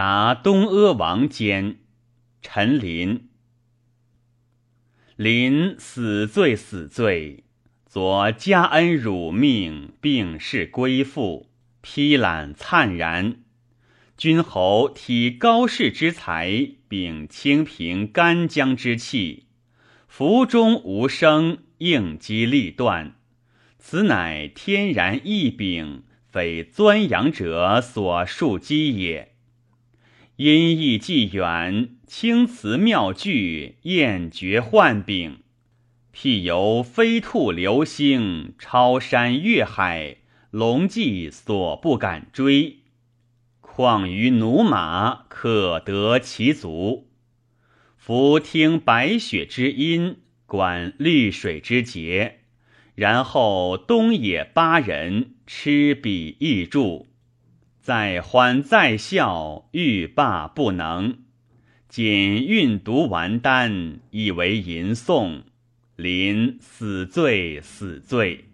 达东阿王坚，陈琳。临死罪死罪，昨加恩辱命，病逝归附，披览灿然。君侯体高士之才，秉清平干将之气，服中无声，应机立断。此乃天然异禀，非钻阳者所述机也。音译既远，青词妙句，艳绝幻柄，譬由飞兔流星，超山越海，龙迹所不敢追。况于驽马，可得其足。夫听白雪之音，观绿水之节，然后东野八人，吃彼亦助。再欢再笑，欲罢不能。仅运毒完丹，以为吟诵。临死罪，死罪。